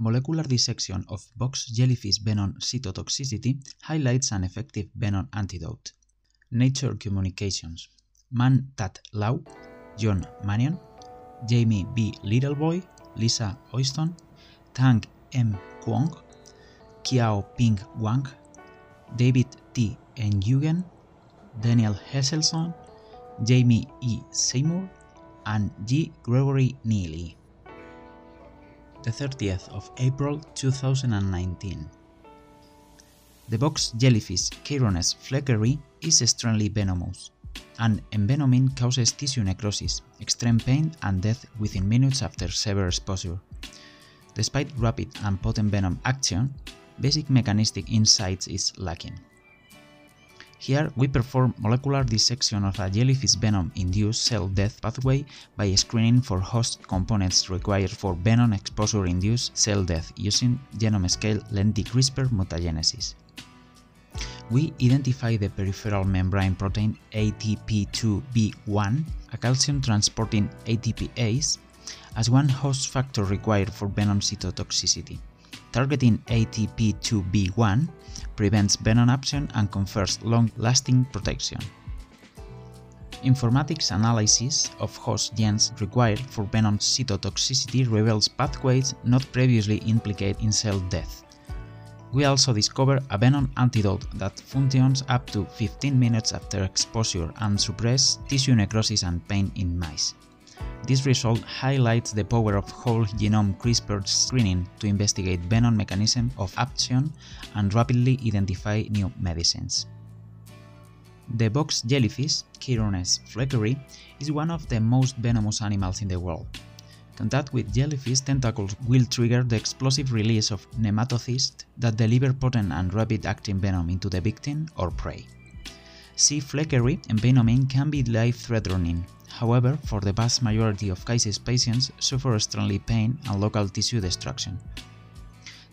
molecular dissection of box jellyfish venom cytotoxicity highlights an effective venom antidote. Nature Communications Man Tat Lau, John Manion, Jamie B. Littleboy, Lisa Oyston, Tang M. Kwong, Kiao Ping Wang, David T. Nguyen, Daniel Hesselson, Jamie E. Seymour, and G. Gregory Neely. The 30th of April 2019. The box jellyfish Chirones fleckeri is extremely venomous, and envenoming causes tissue necrosis, extreme pain, and death within minutes after severe exposure. Despite rapid and potent venom action, basic mechanistic insights is lacking. Here we perform molecular dissection of a jellyfish venom-induced cell death pathway by screening for host components required for venom exposure-induced cell death using genome-scale lenti CRISPR mutagenesis. We identify the peripheral membrane protein ATP2B1, a calcium transporting ATPase, as one host factor required for venom cytotoxicity. Targeting ATP2B1 prevents venom absorption and confers long-lasting protection. Informatics analysis of host genes required for venom cytotoxicity reveals pathways not previously implicated in cell death. We also discover a venom antidote that functions up to 15 minutes after exposure and suppresses tissue necrosis and pain in mice. This result highlights the power of whole genome CRISPR screening to investigate venom mechanism of action and rapidly identify new medicines. The box jellyfish, Chirones fleckeri, is one of the most venomous animals in the world. Contact with jellyfish tentacles will trigger the explosive release of nematocysts that deliver potent and rapid-acting venom into the victim or prey. C. fleckeri envenoming can be life-threatening, However, for the vast majority of cases, patients suffer extremely pain and local tissue destruction.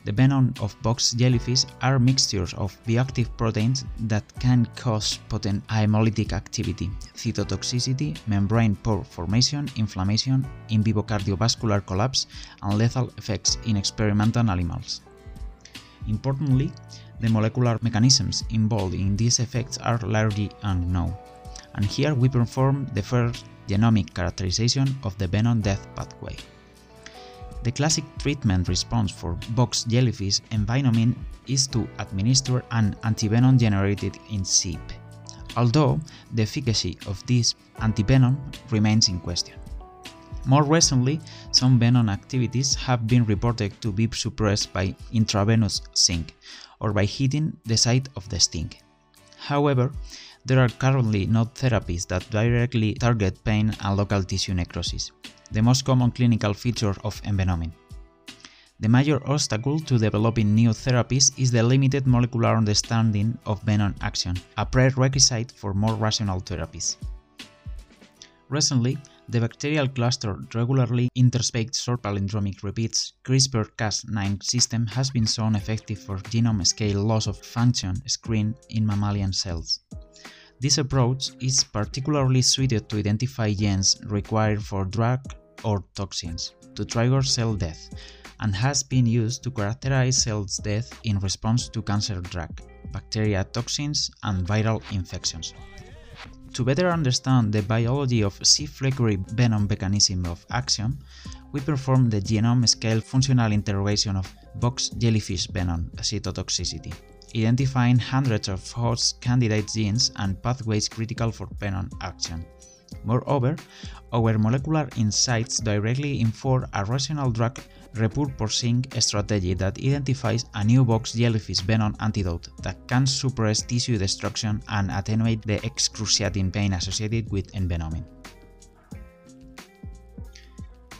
The venom of box jellyfish are mixtures of bioactive proteins that can cause potent hemolytic activity, cytotoxicity, membrane pore formation, inflammation, in vivo cardiovascular collapse, and lethal effects in experimental animals. Importantly, the molecular mechanisms involved in these effects are largely unknown and here we perform the first genomic characterization of the venom death pathway. The classic treatment response for box jellyfish envenoming is to administer an antivenom generated in SIP, although the efficacy of this antivenom remains in question. More recently, some venom activities have been reported to be suppressed by intravenous zinc or by hitting the site of the sting. However, there are currently no therapies that directly target pain and local tissue necrosis, the most common clinical feature of envenoming. The major obstacle to developing new therapies is the limited molecular understanding of venom action, a prerequisite for more rational therapies. Recently, the bacterial cluster regularly interspaced short palindromic repeats CRISPR-Cas9 system has been shown effective for genome-scale loss of function screen in mammalian cells. This approach is particularly suited to identify genes required for drug or toxins to trigger cell death and has been used to characterize cell death in response to cancer drug, bacteria toxins, and viral infections. To better understand the biology of C. fleckeri venom mechanism of action, we perform the genome-scale functional interrogation of box jellyfish venom cytotoxicity identifying hundreds of host candidate genes and pathways critical for venom action. Moreover, our molecular insights directly inform a rational drug repurposing strategy that identifies a new box jellyfish venom antidote that can suppress tissue destruction and attenuate the excruciating pain associated with envenoming.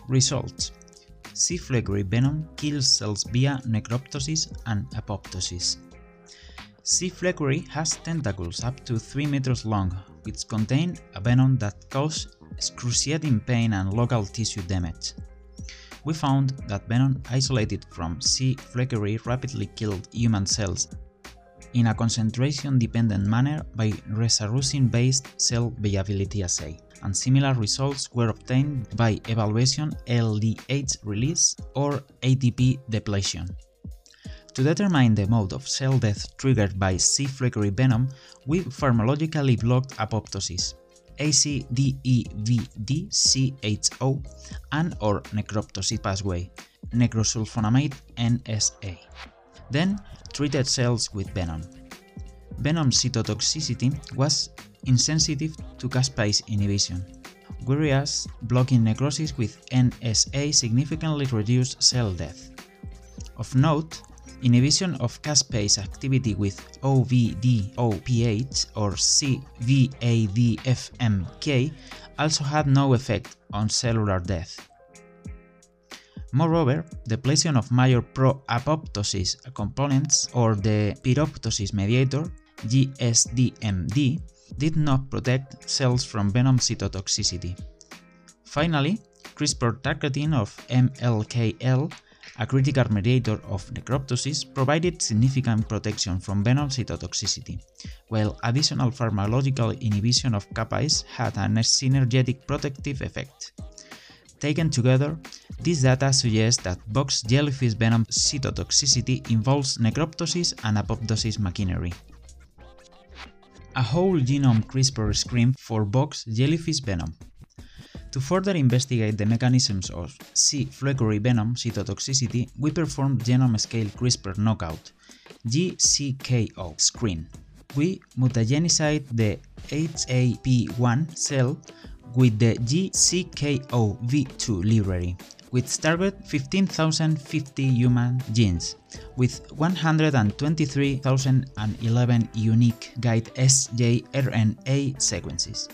Results fleckeri venom kills cells via necroptosis and apoptosis. C. fleckeri has tentacles up to 3 meters long, which contain a venom that causes excruciating pain and local tissue damage. We found that venom isolated from C. fleckeri rapidly killed human cells in a concentration-dependent manner by resarrusin-based cell viability assay, and similar results were obtained by evaluation LDH release or ATP depletion. To determine the mode of cell death triggered by C. fleckeri venom, we pharmacologically blocked apoptosis, ACDEVD-CHO, and or necroptosis pathway, necrosulfonamide NSA. Then treated cells with venom. Venom cytotoxicity was insensitive to caspase inhibition, whereas blocking necrosis with NSA significantly reduced cell death. Of note, Inhibition of caspase activity with OVDOPH or CVADFMK also had no effect on cellular death. Moreover, depletion of major pro-apoptosis components or the pyroptosis mediator GSDMD did not protect cells from venom cytotoxicity. Finally, CRISPR targeting of MLKL a critical mediator of necroptosis, provided significant protection from venom cytotoxicity, while additional pharmacological inhibition of caspase had a synergetic protective effect. Taken together, this data suggests that box jellyfish venom cytotoxicity involves necroptosis and apoptosis machinery. A whole genome CRISPR screen for box jellyfish venom. To further investigate the mechanisms of C. fleckeri venom cytotoxicity, we performed genome-scale CRISPR knockout GCKO screen. We mutagenized the HAP1 cell with the GCKOV2 library, which target 15,050 human genes, with 123,011 unique guide sjRNA sequences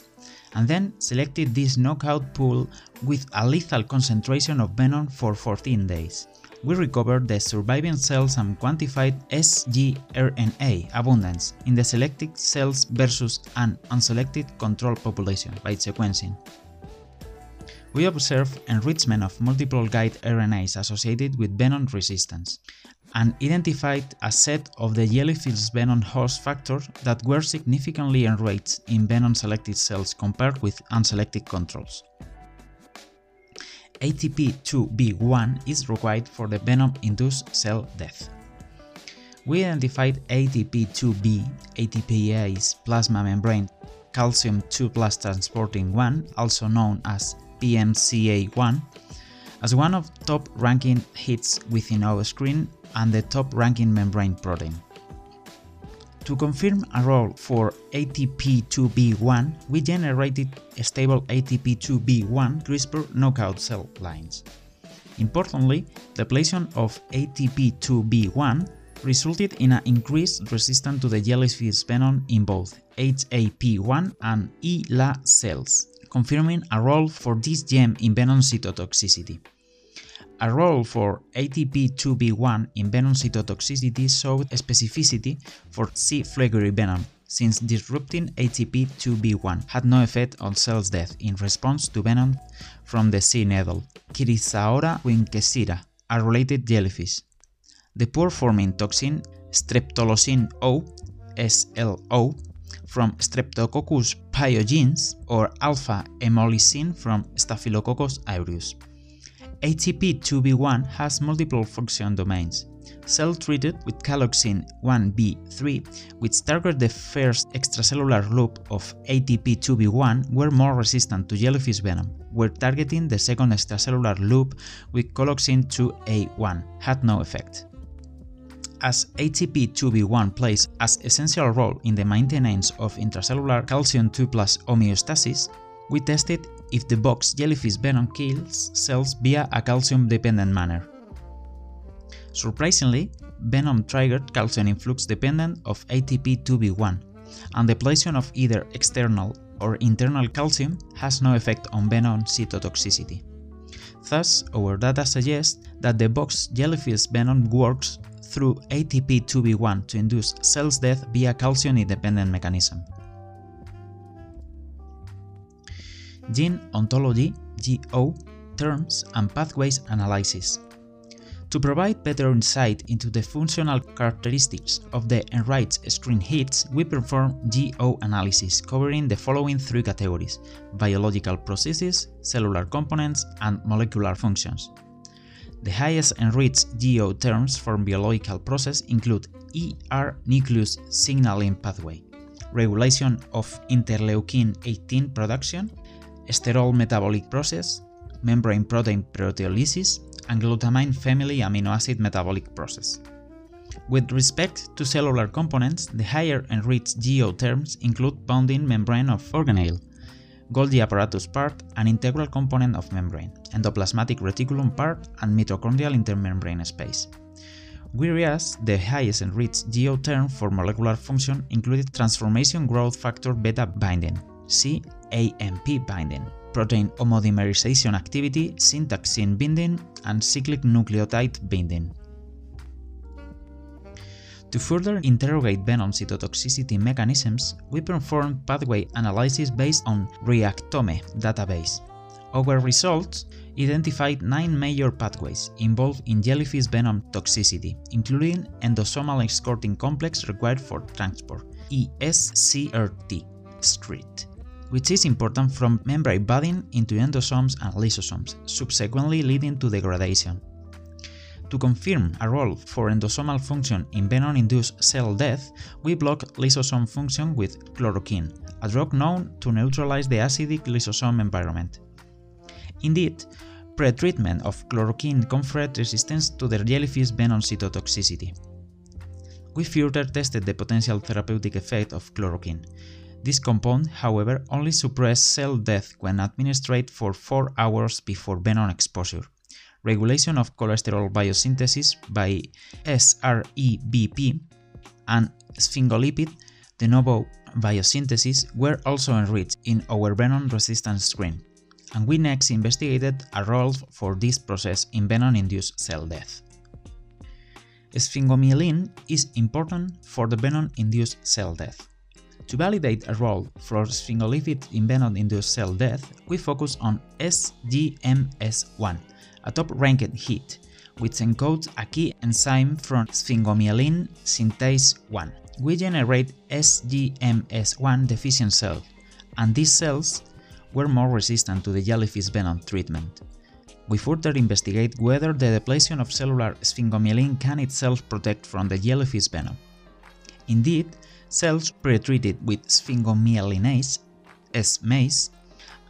and then selected this knockout pool with a lethal concentration of venom for 14 days. We recovered the surviving cells and quantified sgRNA abundance in the selected cells versus an unselected control population by sequencing. We observed enrichment of multiple guide RNAs associated with venom resistance, and identified a set of the jellyfish venom host factors that were significantly enriched in venom-selected cells compared with unselected controls. ATP2B1 is required for the venom-induced cell death. We identified ATP2B, ATPase plasma membrane calcium 2 plus transporting 1, also known as PMCA1, as one of top ranking hits within our screen and the top-ranking membrane protein. To confirm a role for ATP2B1, we generated stable ATP2B1 CRISPR knockout cell lines. Importantly, the depletion of ATP2B1 resulted in an increased resistance to the jellyfish venom in both HAP1 and HeLa cells, confirming a role for this gem in venom cytotoxicity. A role for ATP2B1 in venom cytotoxicity showed specificity for C. fleckeri venom, since disrupting ATP2B1 had no effect on cells death in response to venom from the sea nettle, Chrysaora winkesira, a related jellyfish. The pore-forming toxin streptolocin O, SLO, from Streptococcus pyogenes or alpha hemolysin from Staphylococcus aureus. ATP2B1 has multiple function domains. Cell treated with caloxin 1b3, which target the first extracellular loop of ATP2B1, were more resistant to jellyfish venom, where targeting the second extracellular loop with caloxin 2A1 had no effect. As ATP2B1 plays an essential role in the maintenance of intracellular calcium 2 plus homeostasis, we tested if the box jellyfish venom kills cells via a calcium-dependent manner. Surprisingly, venom triggered calcium influx dependent of ATP2B1, and the depletion of either external or internal calcium has no effect on venom cytotoxicity. Thus, our data suggests that the box jellyfish venom works through ATP2B1 to induce cells death via calcium-independent mechanism. Gene ontology GO terms and pathways analysis. To provide better insight into the functional characteristics of the enriched screen hits, we perform GO analysis covering the following three categories biological processes, cellular components, and molecular functions. The highest enriched GO terms for biological process include ER nucleus signaling pathway, regulation of interleukin 18 production, sterol metabolic process, membrane protein proteolysis, and glutamine family amino acid metabolic process. With respect to cellular components, the higher enriched GO terms include bonding membrane of organelle, Golgi apparatus part an integral component of membrane, endoplasmatic reticulum part and mitochondrial intermembrane space. Whereas the highest enriched GO term for molecular function included transformation growth factor beta binding, CAMP binding, protein homodimerization activity, syntaxin binding, and cyclic nucleotide binding. To further interrogate venom cytotoxicity mechanisms, we performed pathway analysis based on Reactome database. Our results identified nine major pathways involved in jellyfish venom toxicity, including endosomal escorting complex required for transport, ESCRT, street which is important from membrane budding into endosomes and lysosomes, subsequently leading to degradation. To confirm a role for endosomal function in venom-induced cell death, we block lysosome function with chloroquine, a drug known to neutralize the acidic lysosome environment. Indeed, pretreatment of chloroquine conferred resistance to the jellyfish venom cytotoxicity. We further tested the potential therapeutic effect of chloroquine, this compound, however, only suppresses cell death when administered for 4 hours before venom exposure. Regulation of cholesterol biosynthesis by SREBP and sphingolipid de novo biosynthesis were also enriched in our venom resistance screen, and we next investigated a role for this process in venom-induced cell death. Sphingomyelin is important for the venom-induced cell death. To validate a role for sphingolipid in venom-induced cell death, we focus on SGMS1, a top-ranked hit, which encodes a key enzyme from sphingomyelin synthase 1. We generate SGMS1 deficient cells, and these cells were more resistant to the jellyfish venom treatment. We further investigate whether the depletion of cellular sphingomyelin can itself protect from the jellyfish venom. Indeed, cells pretreated with sphingomyelinase, SMACE,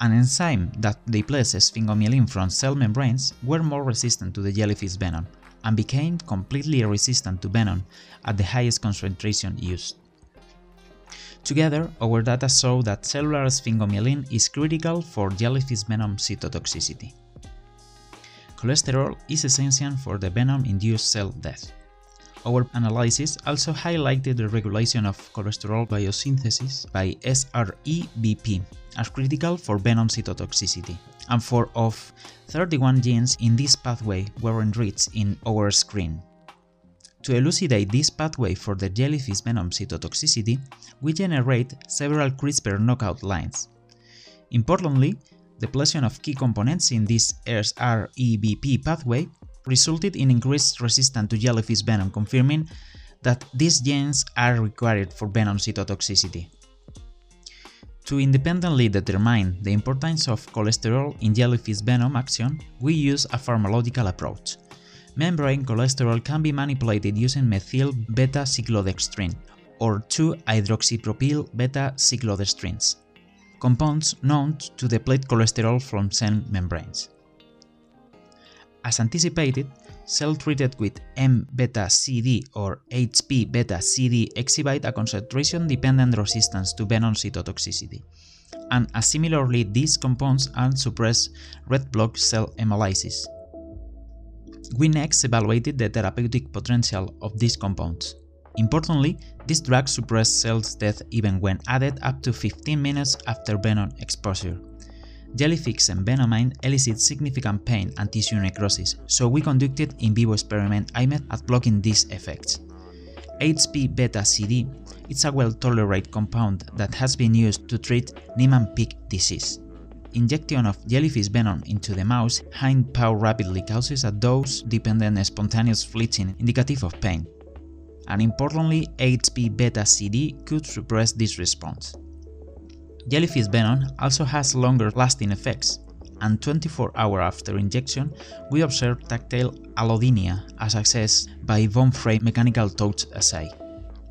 an enzyme that deplaces sphingomyelin from cell membranes, were more resistant to the jellyfish venom and became completely resistant to venom at the highest concentration used. Together, our data show that cellular sphingomyelin is critical for jellyfish venom cytotoxicity. Cholesterol is essential for the venom-induced cell death. Our analysis also highlighted the regulation of cholesterol biosynthesis by SREBP as critical for venom cytotoxicity, and 4 of 31 genes in this pathway were enriched in our screen. To elucidate this pathway for the jellyfish venom cytotoxicity, we generate several CRISPR knockout lines. Importantly, the depletion of key components in this SREBP pathway resulted in increased resistance to jellyfish venom, confirming that these genes are required for venom cytotoxicity. To independently determine the importance of cholesterol in jellyfish venom action, we use a pharmacological approach. Membrane cholesterol can be manipulated using methyl beta-cyclodextrin or 2-hydroxypropyl beta-cyclodextrins, compounds known to deplete cholesterol from cell membranes. As anticipated, cells treated with M-beta-CD or HP-beta-CD exhibit a concentration-dependent resistance to venom cytotoxicity, and similarly these compounds are suppress red blood cell hemolysis. We next evaluated the therapeutic potential of these compounds. Importantly, these drugs suppress cells death even when added up to 15 minutes after venom exposure. Jellyfish envenoming elicits significant pain and tissue necrosis, so we conducted in vivo experiment aimed at blocking these effects. HP-beta-CD is a well-tolerated compound that has been used to treat Niemann-Pick disease. injection of jellyfish venom into the mouse hind paw rapidly causes a dose-dependent spontaneous flinching indicative of pain. And importantly, HB beta CD could suppress this response. Jellyfish venom also has longer lasting effects, and 24 hours after injection, we observed tactile allodynia as assessed by von Frey mechanical touch assay.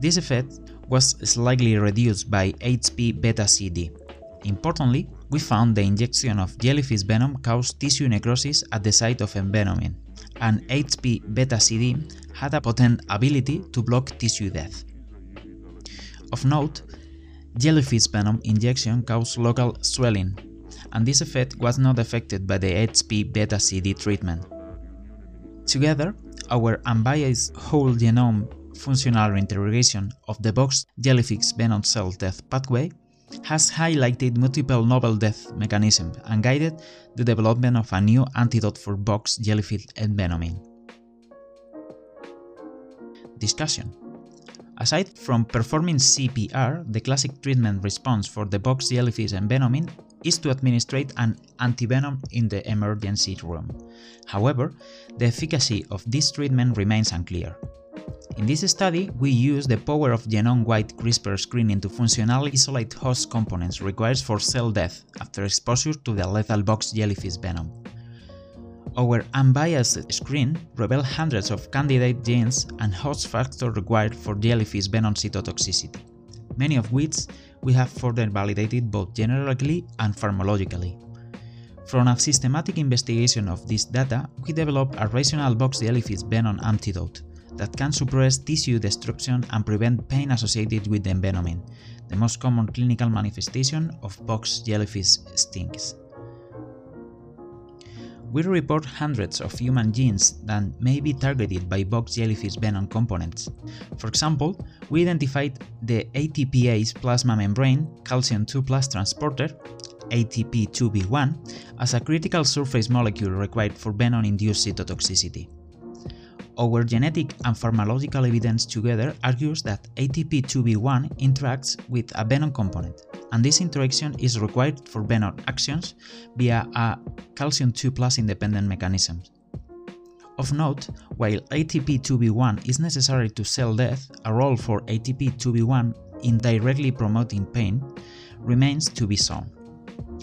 This effect was slightly reduced by HB beta CD. Importantly, we found the injection of jellyfish venom caused tissue necrosis at the site of envenoming, and HB beta CD had a potent ability to block tissue death. Of note, jellyfish venom injection caused local swelling, and this effect was not affected by the HB beta CD treatment. Together, our unbiased whole genome functional interrogation of the box jellyfish venom cell death pathway has highlighted multiple novel death mechanisms and guided the development of a new antidote for box jellyfish envenoming. Discussion Aside from performing CPR, the classic treatment response for the box jellyfish envenoming is to administer an antivenom in the emergency room. However, the efficacy of this treatment remains unclear. In this study, we use the power of genome-wide CRISPR screening to functionally isolate host components required for cell death after exposure to the lethal box jellyfish venom. Our unbiased screen revealed hundreds of candidate genes and host factors required for jellyfish venom cytotoxicity, many of which we have further validated both generically and pharmacologically. From a systematic investigation of this data, we developed a rational box jellyfish venom antidote that can suppress tissue destruction and prevent pain associated with envenoming, the most common clinical manifestation of box jellyfish stings. We report hundreds of human genes that may be targeted by box jellyfish venom components. For example, we identified the ATPase plasma membrane calcium 2 plus transporter ATP2B1 as a critical surface molecule required for venom-induced cytotoxicity. Our genetic and pharmacological evidence together argues that ATP2B1 interacts with a venom component, and this interaction is required for venom actions via a calcium 2 plus independent mechanism. Of note, while ATP2B1 is necessary to cell death, a role for ATP2B1 in directly promoting pain remains to be shown.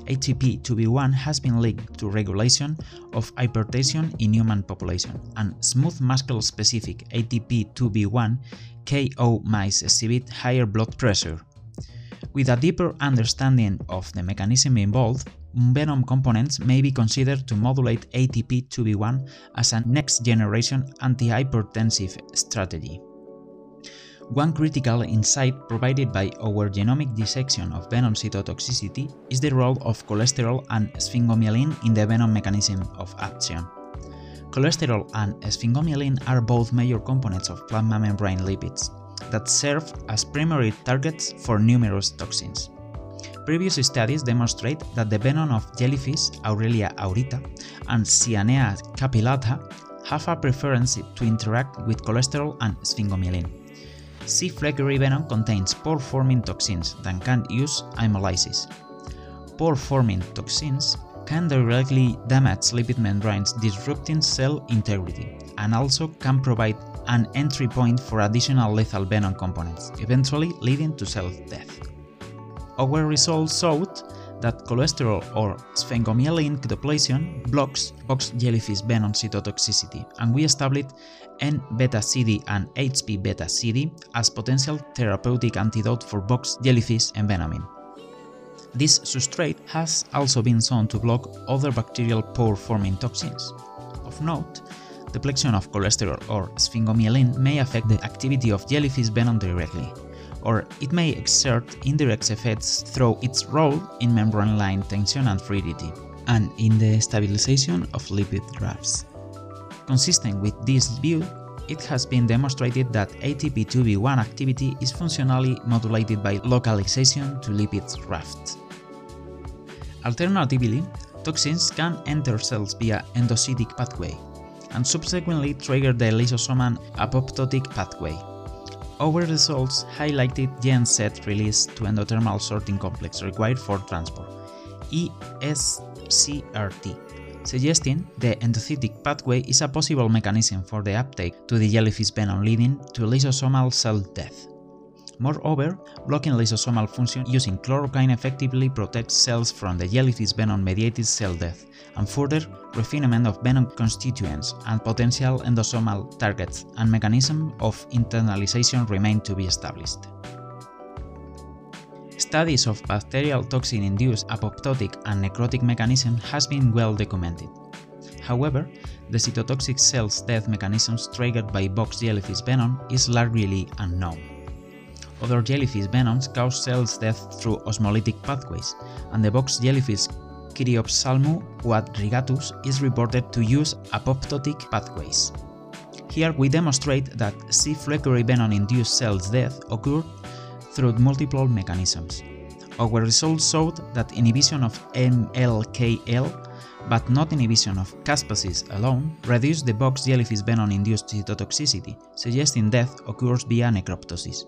ATP2B1 has been linked to regulation of hypertension in human population, and smooth muscle specific ATP2B1 KO mice exhibit higher blood pressure. With a deeper understanding of the mechanism involved, venom components may be considered to modulate ATP2B1 as a next generation antihypertensive strategy. One critical insight provided by our genomic dissection of venom cytotoxicity is the role of cholesterol and sphingomyelin in the venom mechanism of action. Cholesterol and sphingomyelin are both major components of plasma membrane lipids that serve as primary targets for numerous toxins. Previous studies demonstrate that the venom of jellyfish Aurelia aurita and Cyanea capillata have a preference to interact with cholesterol and sphingomyelin. C. fleckeri venom contains pore-forming toxins that can use hemolysis. Pore-forming toxins can directly damage lipid membranes disrupting cell integrity, and also can provide an entry point for additional lethal venom components, eventually leading to cell death. Our results showed that cholesterol or sphingomyelin depletion blocks box jellyfish venom cytotoxicity, and we established N-beta CD and HB beta CD as potential therapeutic antidote for box jellyfish envenoming. This substrate has also been shown to block other bacterial pore-forming toxins. Of note, depletion of cholesterol or sphingomyelin may affect the activity of jellyfish venom directly, or it may exert indirect effects through its role in membrane line tension and fluidity, and in the stabilization of lipid rafts. Consistent with this view, it has been demonstrated that ATP2B1 activity is functionally modulated by localization to lipid rafts. Alternatively, toxins can enter cells via endocytic pathway and subsequently trigger the lysosomal apoptotic pathway, our results highlighted gen set release to endothermal sorting complex required for transport, ESCRT, suggesting the endocytic pathway is a possible mechanism for the uptake to the jellyfish venom leading to lysosomal cell death. Moreover, blocking lysosomal function using chloroquine effectively protects cells from the jellyfish venom-mediated cell death, and further refinement of venom constituents and potential endosomal targets and mechanism of internalization remain to be established. Studies of bacterial toxin-induced apoptotic and necrotic mechanism has been well documented. However, the cytotoxic cells death mechanisms triggered by box jellyfish venom is largely unknown. Other jellyfish venoms cause cells death through osmolytic pathways, and the box jellyfish Chyriopsalmo quadrigatus is reported to use apoptotic pathways. Here we demonstrate that C. fleckeri venom-induced cells death occurred through multiple mechanisms. Our results showed that inhibition of MLKL but not inhibition of caspases alone, reduced the box jellyfish venom-induced cytotoxicity, suggesting death occurs via necroptosis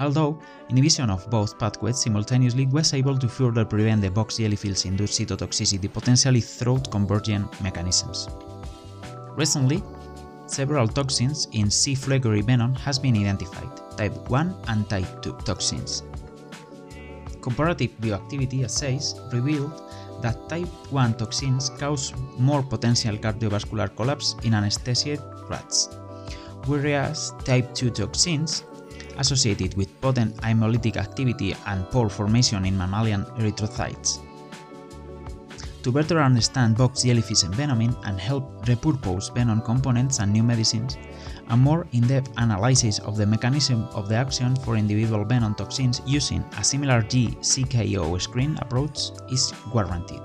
although inhibition of both pathways simultaneously was able to further prevent the box jellyfish-induced cytotoxicity potentially through convergent mechanisms. Recently, several toxins in C. fleckeri venom has been identified, type 1 and type 2 toxins. Comparative bioactivity assays revealed that type 1 toxins cause more potential cardiovascular collapse in anesthesied rats, whereas type 2 toxins associated with potent hemolytic activity and pore formation in mammalian erythrocytes. To better understand box jellyfish envenoming and help repurpose venom components and new medicines, a more in-depth analysis of the mechanism of the action for individual venom toxins using a similar G-CKO screen approach is warranted.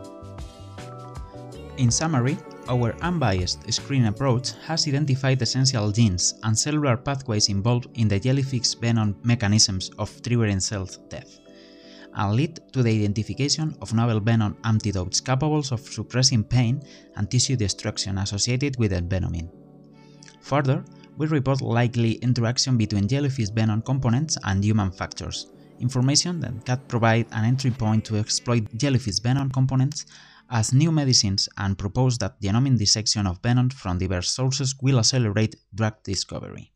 In summary, our unbiased screen approach has identified essential genes and cellular pathways involved in the jellyfish venom mechanisms of triggering cell death, and lead to the identification of novel venom antidotes capable of suppressing pain and tissue destruction associated with envenoming. Further, we report likely interaction between jellyfish venom components and human factors, information that can provide an entry point to exploit jellyfish venom components as new medicines and propose that genomic dissection of venom from diverse sources will accelerate drug discovery.